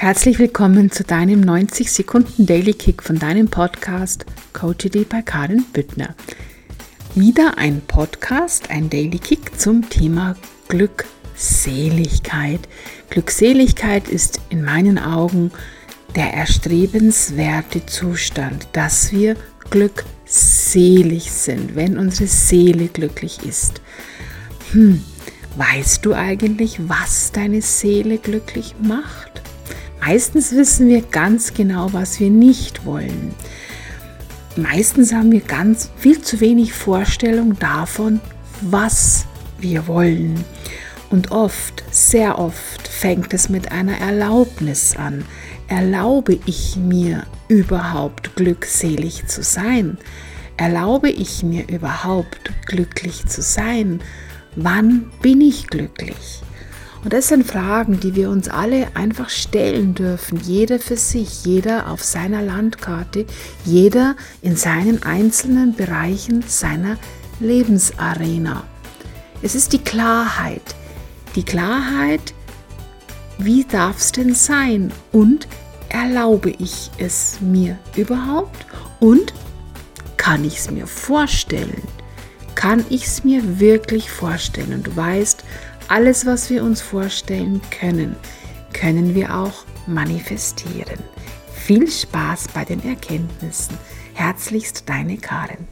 Herzlich willkommen zu deinem 90 Sekunden Daily Kick von deinem Podcast Coachity bei Karin Büttner. Wieder ein Podcast, ein Daily Kick zum Thema Glückseligkeit. Glückseligkeit ist in meinen Augen der erstrebenswerte Zustand, dass wir glückselig sind, wenn unsere Seele glücklich ist. Hm, weißt du eigentlich, was deine Seele glücklich macht? Meistens wissen wir ganz genau, was wir nicht wollen. Meistens haben wir ganz viel zu wenig Vorstellung davon, was wir wollen. Und oft, sehr oft fängt es mit einer Erlaubnis an. Erlaube ich mir überhaupt glückselig zu sein? Erlaube ich mir überhaupt glücklich zu sein? Wann bin ich glücklich? Und das sind Fragen, die wir uns alle einfach stellen dürfen, jeder für sich, jeder auf seiner Landkarte, jeder in seinen einzelnen Bereichen seiner Lebensarena. Es ist die Klarheit, die Klarheit, wie darf es denn sein und erlaube ich es mir überhaupt und kann ich es mir vorstellen? Kann ich es mir wirklich vorstellen? Und du weißt, alles, was wir uns vorstellen können, können wir auch manifestieren. Viel Spaß bei den Erkenntnissen. Herzlichst deine Karin.